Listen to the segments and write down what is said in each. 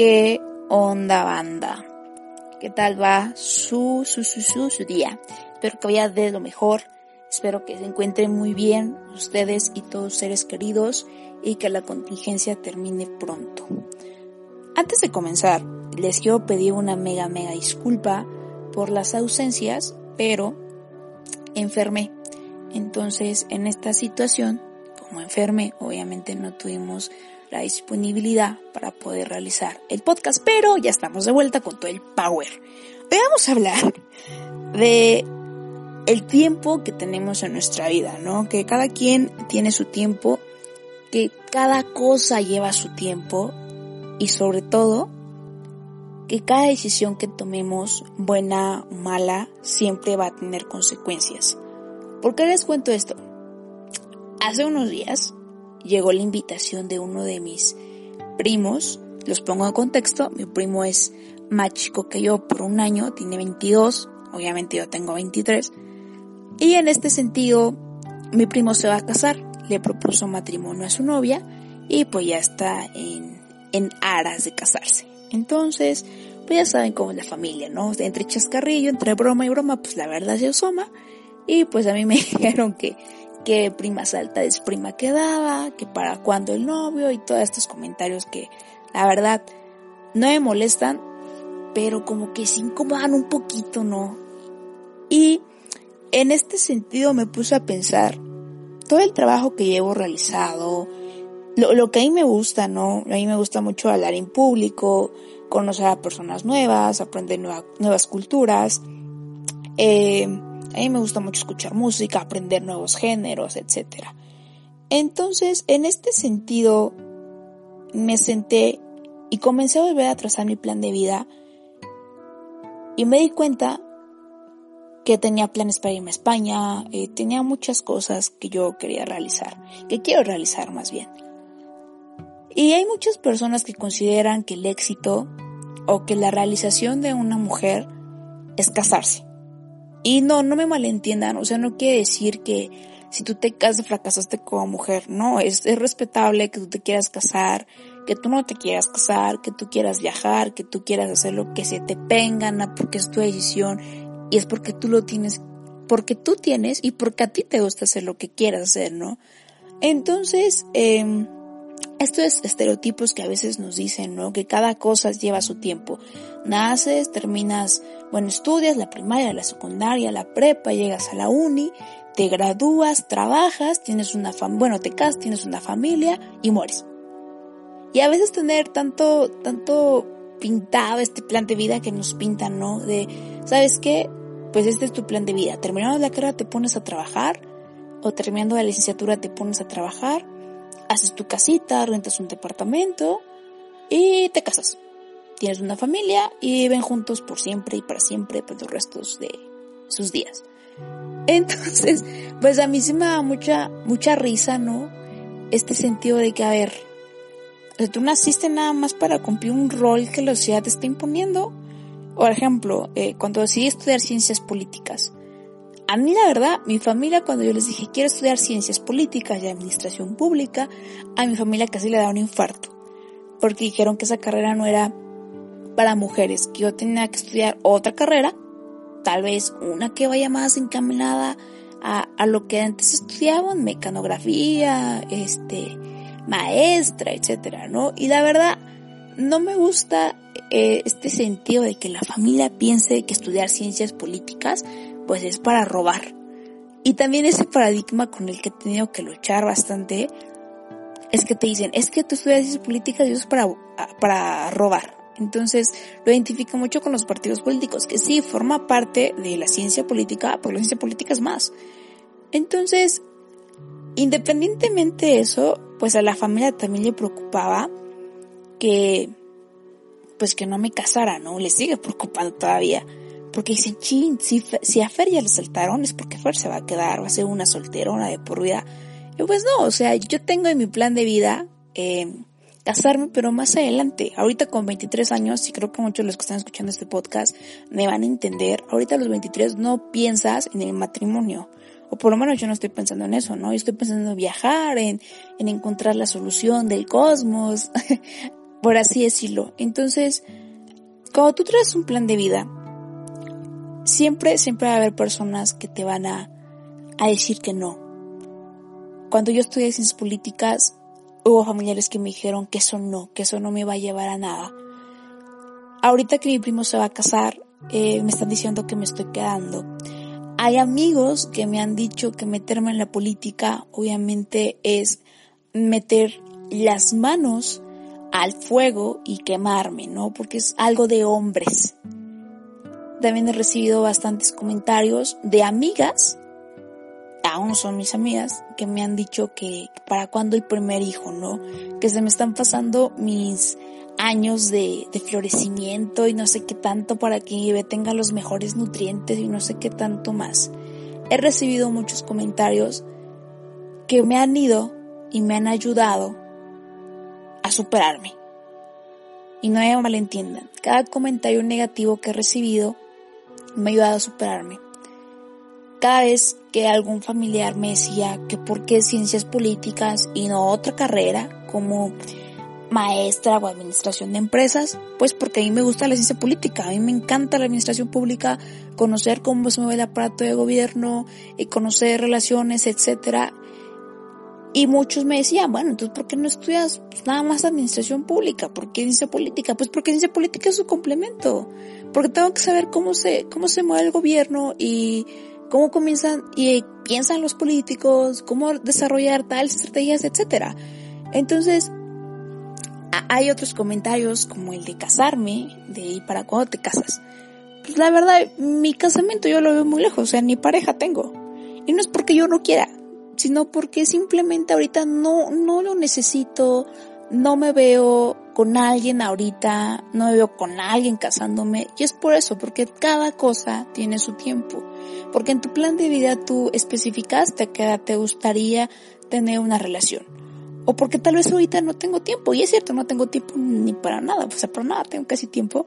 ¿Qué onda banda? ¿Qué tal va su, su, su, su, su día? Espero que vaya de lo mejor. Espero que se encuentren muy bien ustedes y todos seres queridos y que la contingencia termine pronto. Antes de comenzar, les quiero pedir una mega mega disculpa por las ausencias, pero enfermé. Entonces, en esta situación, como enfermé, obviamente no tuvimos la disponibilidad para poder realizar el podcast, pero ya estamos de vuelta con todo el power. Hoy vamos a hablar de el tiempo que tenemos en nuestra vida, ¿no? Que cada quien tiene su tiempo, que cada cosa lleva su tiempo y sobre todo que cada decisión que tomemos, buena o mala, siempre va a tener consecuencias. ¿Por qué les cuento esto? Hace unos días llegó la invitación de uno de mis primos. Los pongo en contexto. Mi primo es más chico que yo por un año, tiene 22. Obviamente yo tengo 23. Y en este sentido, mi primo se va a casar. Le propuso matrimonio a su novia y pues ya está en, en aras de casarse. Entonces, pues ya saben cómo es la familia, ¿no? Entre chascarrillo, entre broma y broma, pues la verdad se asoma. Y pues a mí me dijeron que que prima salta es prima quedaba, que para cuando el novio y todos estos comentarios que la verdad no me molestan, pero como que se incomodan un poquito, ¿no? Y en este sentido me puse a pensar todo el trabajo que llevo realizado, lo, lo que a mí me gusta, ¿no? A mí me gusta mucho hablar en público, conocer a personas nuevas, aprender nuevas culturas, eh, a mí me gusta mucho escuchar música, aprender nuevos géneros, etc. Entonces, en este sentido, me senté y comencé a volver a trazar mi plan de vida y me di cuenta que tenía planes para irme a España, eh, tenía muchas cosas que yo quería realizar, que quiero realizar más bien. Y hay muchas personas que consideran que el éxito o que la realización de una mujer es casarse. Y no, no me malentiendan, o sea, no quiere decir que si tú te casas fracasaste como mujer, no, es, es respetable que tú te quieras casar, que tú no te quieras casar, que tú quieras viajar, que tú quieras hacer lo que se te pengana porque es tu decisión y es porque tú lo tienes, porque tú tienes y porque a ti te gusta hacer lo que quieras hacer, ¿no? Entonces, eh, estos estereotipos que a veces nos dicen, ¿no? Que cada cosa lleva su tiempo. Naces, terminas, bueno, estudias la primaria, la secundaria, la prepa, llegas a la uni, te gradúas, trabajas, tienes una fam bueno, te casas, tienes una familia y mueres. Y a veces tener tanto, tanto pintado este plan de vida que nos pintan, ¿no? De, ¿sabes qué? Pues este es tu plan de vida. Terminando la carrera te pones a trabajar, o terminando la licenciatura te pones a trabajar, haces tu casita, rentas un departamento y te casas. Tienes una familia y viven juntos por siempre y para siempre por los restos de sus días. Entonces, pues a mí se me da mucha, mucha risa, ¿no? Este sentido de que, a ver, tú naciste nada más para cumplir un rol que la sociedad te está imponiendo. Por ejemplo, eh, cuando decidí estudiar ciencias políticas, a mí la verdad, mi familia cuando yo les dije quiero estudiar ciencias políticas y administración pública, a mi familia casi le da un infarto, porque dijeron que esa carrera no era para mujeres, que yo tenía que estudiar otra carrera, tal vez una que vaya más encaminada a, a lo que antes estudiaban, mecanografía, este, maestra, etcétera, ¿no? Y la verdad, no me gusta eh, este sentido de que la familia piense que estudiar ciencias políticas pues es para robar. Y también ese paradigma con el que he tenido que luchar bastante es que te dicen, es que tú estudias ciencias políticas y eso es para, para robar. Entonces lo identifico mucho con los partidos políticos, que sí, forma parte de la ciencia política, pero la ciencia política es más. Entonces, independientemente de eso, pues a la familia también le preocupaba que, pues que no me casara, ¿no? Le sigue preocupando todavía. Porque dicen, chin, si, si a Fer ya le saltaron es porque Fer se va a quedar, va a ser una solterona de por vida. Y pues no, o sea, yo tengo en mi plan de vida eh, casarme, pero más adelante. Ahorita con 23 años, y creo que muchos de los que están escuchando este podcast me van a entender, ahorita a los 23 no piensas en el matrimonio. O por lo menos yo no estoy pensando en eso, ¿no? Yo estoy pensando en viajar, en, en encontrar la solución del cosmos. por así decirlo. Entonces, cuando tú traes un plan de vida, siempre, siempre va a haber personas que te van a, a decir que no. Cuando yo estudié ciencias políticas, hubo familiares que me dijeron que eso no, que eso no me va a llevar a nada. Ahorita que mi primo se va a casar, eh, me están diciendo que me estoy quedando. Hay amigos que me han dicho que meterme en la política obviamente es meter las manos al fuego y quemarme, ¿no? Porque es algo de hombres. También he recibido bastantes comentarios de amigas, aún son mis amigas, que me han dicho que para cuándo el primer hijo, ¿no? Que se me están pasando mis años de, de, florecimiento y no sé qué tanto para que tenga los mejores nutrientes y no sé qué tanto más. He recibido muchos comentarios que me han ido y me han ayudado a superarme. Y no me malentiendan, cada comentario negativo que he recibido me ha ayudado a superarme. Cada vez que algún familiar me decía que por qué ciencias políticas y no otra carrera como maestra o administración de empresas, pues porque a mí me gusta la ciencia política, a mí me encanta la administración pública, conocer cómo se mueve el aparato de gobierno, y conocer relaciones, etcétera. Y muchos me decían, bueno, entonces ¿por qué no estudias pues, nada más administración pública? ¿Por qué ciencia política? Pues porque ciencia política es su complemento. Porque tengo que saber cómo se, cómo se mueve el gobierno y cómo comienzan y piensan los políticos, cómo desarrollar tales estrategias, etcétera. Entonces, hay otros comentarios como el de casarme, de ¿y para cuándo te casas? Pues la verdad, mi casamiento yo lo veo muy lejos, o sea, ni pareja tengo. Y no es porque yo no quiera, sino porque simplemente ahorita no, no lo necesito, no me veo con alguien ahorita, no me veo con alguien casándome, y es por eso, porque cada cosa tiene su tiempo. Porque en tu plan de vida tú especificaste que te gustaría tener una relación. O porque tal vez ahorita no tengo tiempo, y es cierto, no tengo tiempo ni para nada, o sea, para nada tengo casi tiempo.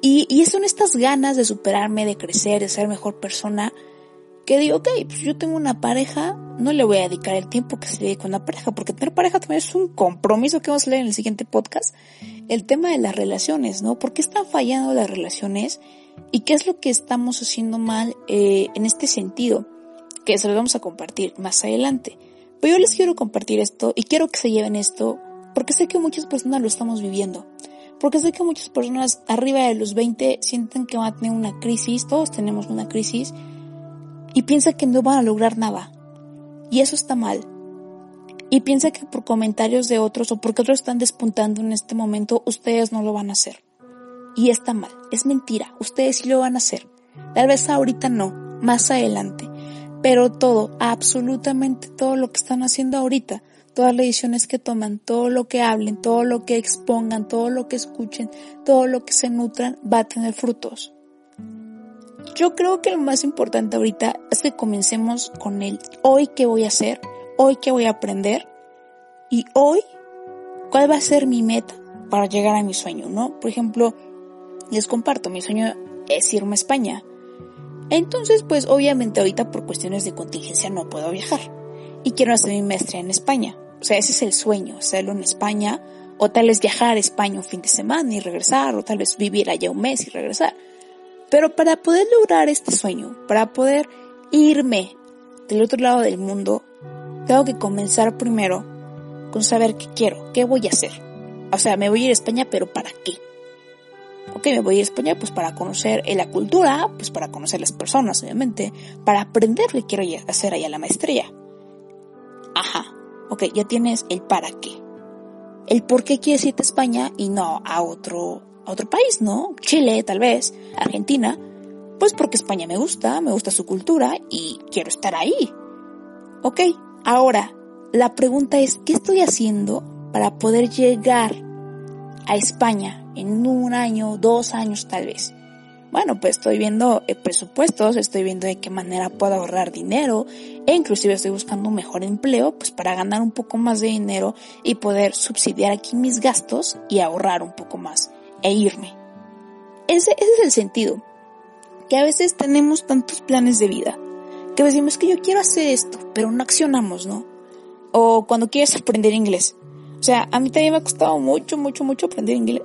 Y, y son estas ganas de superarme, de crecer, de ser mejor persona, que digo, ok, pues yo tengo una pareja, no le voy a dedicar el tiempo que se le dedica a una pareja, porque tener pareja también es un compromiso que vamos a leer en el siguiente podcast. El tema de las relaciones, ¿no? ¿Por qué están fallando las relaciones? ¿Y qué es lo que estamos haciendo mal eh, en este sentido? Que se lo vamos a compartir más adelante. Pero yo les quiero compartir esto y quiero que se lleven esto porque sé que muchas personas lo estamos viviendo. Porque sé que muchas personas arriba de los 20 sienten que van a tener una crisis, todos tenemos una crisis, y piensa que no van a lograr nada. Y eso está mal. Y piensa que por comentarios de otros o porque otros están despuntando en este momento, ustedes no lo van a hacer. Y está mal, es mentira, ustedes sí lo van a hacer. Tal vez ahorita no, más adelante. Pero todo, absolutamente todo lo que están haciendo ahorita, todas las decisiones que toman, todo lo que hablen, todo lo que expongan, todo lo que escuchen, todo lo que se nutran, va a tener frutos. Yo creo que lo más importante ahorita es que comencemos con el hoy qué voy a hacer, hoy qué voy a aprender y hoy cuál va a ser mi meta para llegar a mi sueño, ¿no? Por ejemplo, les comparto, mi sueño es irme a España. Entonces, pues obviamente ahorita por cuestiones de contingencia no puedo viajar y quiero hacer mi maestría en España. O sea, ese es el sueño, hacerlo en España o tal vez viajar a España un fin de semana y regresar o tal vez vivir allá un mes y regresar. Pero para poder lograr este sueño, para poder irme del otro lado del mundo, tengo que comenzar primero con saber qué quiero, qué voy a hacer. O sea, me voy a ir a España, pero ¿para qué? Ok, me voy a ir a España pues para conocer la cultura, pues para conocer las personas, obviamente, para aprender qué quiero hacer allá la maestría. Ajá, ok, ya tienes el para qué. El por qué quieres irte a España y no a otro a otro país, ¿no? Chile, tal vez, Argentina, pues porque España me gusta, me gusta su cultura y quiero estar ahí. Ok, ahora, la pregunta es, ¿qué estoy haciendo para poder llegar a España en un año, dos años tal vez? Bueno, pues estoy viendo eh, presupuestos, estoy viendo de qué manera puedo ahorrar dinero e inclusive estoy buscando un mejor empleo pues para ganar un poco más de dinero y poder subsidiar aquí mis gastos y ahorrar un poco más e irme. Ese, ese es el sentido. Que a veces tenemos tantos planes de vida que decimos que yo quiero hacer esto, pero no accionamos, ¿no? O cuando quieres aprender inglés. O sea, a mí también me ha costado mucho, mucho, mucho aprender inglés.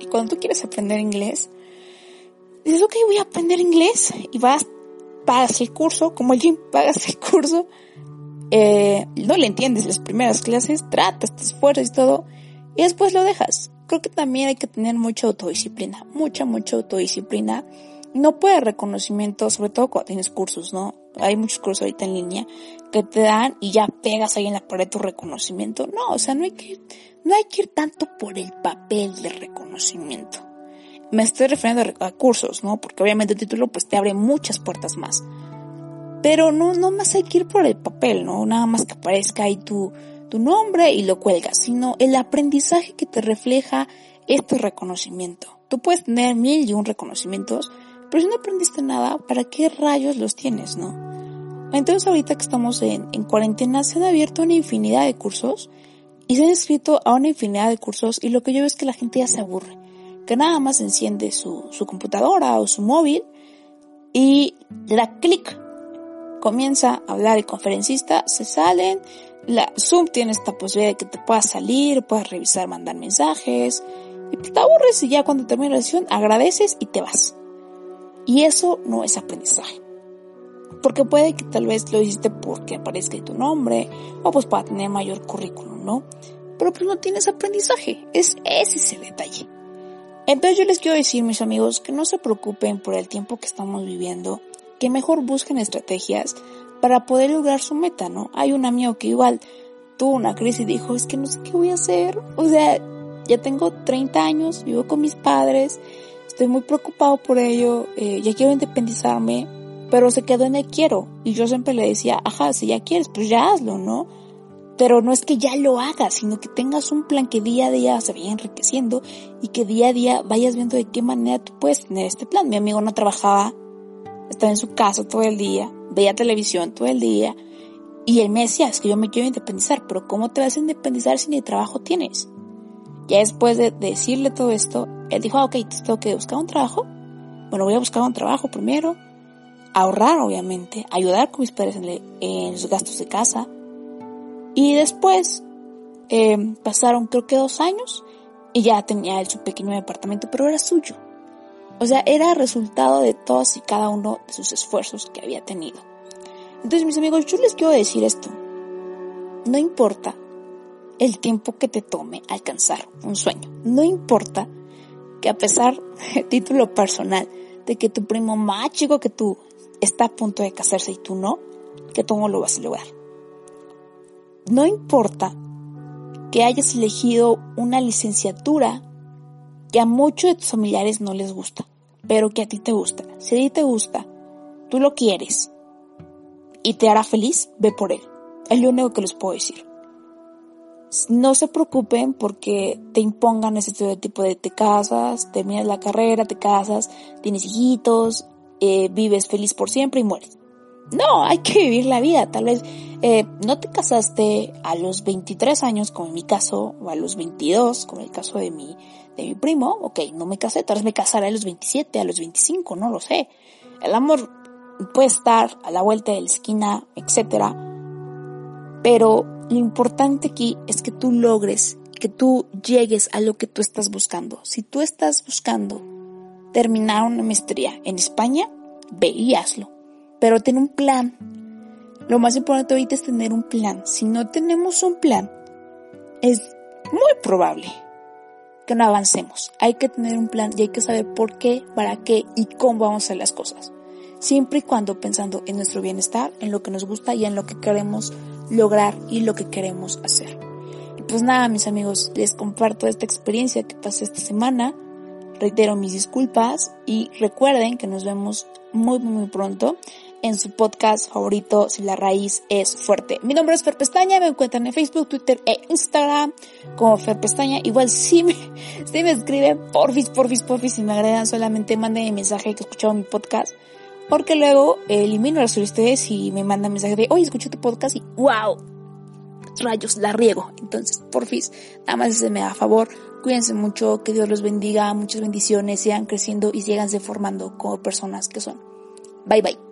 Y cuando tú quieres aprender inglés, dices, ok, voy a aprender inglés y vas, pagas el curso, como el gym, pagas el curso, eh, no le entiendes las primeras clases, tratas, te esfuerzas y todo, y después lo dejas. Creo que también hay que tener mucha autodisciplina, mucha, mucha autodisciplina. No puede reconocimiento, sobre todo cuando tienes cursos, ¿no? Hay muchos cursos ahorita en línea que te dan y ya pegas ahí en la pared tu reconocimiento. No, o sea, no hay que, no hay que ir tanto por el papel de reconocimiento. Me estoy refiriendo a cursos, ¿no? Porque obviamente el título pues te abre muchas puertas más. Pero no, no más hay que ir por el papel, ¿no? Nada más que aparezca ahí tu, tu nombre y lo cuelgas, sino el aprendizaje que te refleja este reconocimiento. Tú puedes tener mil y un reconocimientos, pero si no aprendiste nada, ¿para qué rayos los tienes, no? Entonces ahorita que estamos en, en cuarentena se han abierto una infinidad de cursos y se han inscrito a una infinidad de cursos y lo que yo veo es que la gente ya se aburre, que nada más enciende su, su computadora o su móvil y le da clic, comienza a hablar el conferencista, se salen, la Zoom tiene esta posibilidad de que te puedas salir, puedas revisar, mandar mensajes, y te aburres y ya cuando termina la sesión agradeces y te vas. Y eso no es aprendizaje. Porque puede que tal vez lo hiciste porque aparezca tu nombre, o pues para tener mayor currículum, ¿no? Pero pues no tienes aprendizaje. Es, ese es el detalle. Entonces yo les quiero decir, mis amigos, que no se preocupen por el tiempo que estamos viviendo, que mejor busquen estrategias para poder lograr su meta, ¿no? Hay un amigo que igual tuvo una crisis y dijo, es que no sé qué voy a hacer. O sea, ya tengo 30 años, vivo con mis padres, estoy muy preocupado por ello, eh, ya quiero independizarme, pero se quedó en el quiero. Y yo siempre le decía, ajá, si ya quieres, pues ya hazlo, ¿no? Pero no es que ya lo hagas, sino que tengas un plan que día a día se vaya enriqueciendo y que día a día vayas viendo de qué manera tú puedes tener este plan. Mi amigo no trabajaba, estaba en su casa todo el día, veía televisión todo el día y él me decía, es que yo me quiero independizar, pero ¿cómo te vas a independizar si ni trabajo tienes? Ya después de decirle todo esto, él dijo, ah, ok, tengo que buscar un trabajo. Bueno, voy a buscar un trabajo primero, ahorrar obviamente, ayudar con mis padres en, los gastos de casa. Y después eh, pasaron creo que dos años y ya tenía él su pequeño departamento, pero era suyo. O sea, era resultado de todos y cada uno de sus esfuerzos que había tenido. Entonces, mis amigos, yo les quiero decir esto. No importa el tiempo que te tome alcanzar un sueño. No importa que a pesar, título personal, de que tu primo más chico que tú está a punto de casarse y tú no, que tú no lo vas a lograr. No importa que hayas elegido una licenciatura que a muchos de tus familiares no les gusta, pero que a ti te gusta. Si a ti te gusta, tú lo quieres y te hará feliz, ve por él. Es lo único que les puedo decir. No se preocupen porque te impongan ese tipo de te casas, terminas la carrera, te casas, tienes hijitos, eh, vives feliz por siempre y mueres. No, hay que vivir la vida. Tal vez eh, no te casaste a los 23 años, como en mi caso, o a los 22, como en el caso de mi, de mi primo. Ok, no me casé, tal vez me casaré a los 27, a los 25, no lo sé. El amor puede estar a la vuelta de la esquina, etc. Pero lo importante aquí es que tú logres, que tú llegues a lo que tú estás buscando. Si tú estás buscando terminar una maestría en España, ve y hazlo pero ten un plan. Lo más importante ahorita es tener un plan. Si no tenemos un plan, es muy probable que no avancemos. Hay que tener un plan y hay que saber por qué, para qué y cómo vamos a hacer las cosas. Siempre y cuando pensando en nuestro bienestar, en lo que nos gusta y en lo que queremos lograr y lo que queremos hacer. Y pues nada, mis amigos, les comparto esta experiencia que pasé esta semana. Reitero mis disculpas y recuerden que nos vemos muy, muy pronto en su podcast favorito Si la raíz es fuerte. Mi nombre es Fer Pestaña, me encuentran en Facebook, Twitter e Instagram como Fer Pestaña. Igual si me, si me escriben, porfis, porfis, porfis, si me agregan solamente manden mensaje que escucharon mi podcast. Porque luego elimino las solicitudes y me mandan mensaje de, oye, escuché tu podcast y wow, rayos, la riego. Entonces, porfis, nada más se me da favor. Cuídense mucho, que Dios los bendiga, muchas bendiciones, sigan creciendo y síganse formando como personas que son. Bye bye.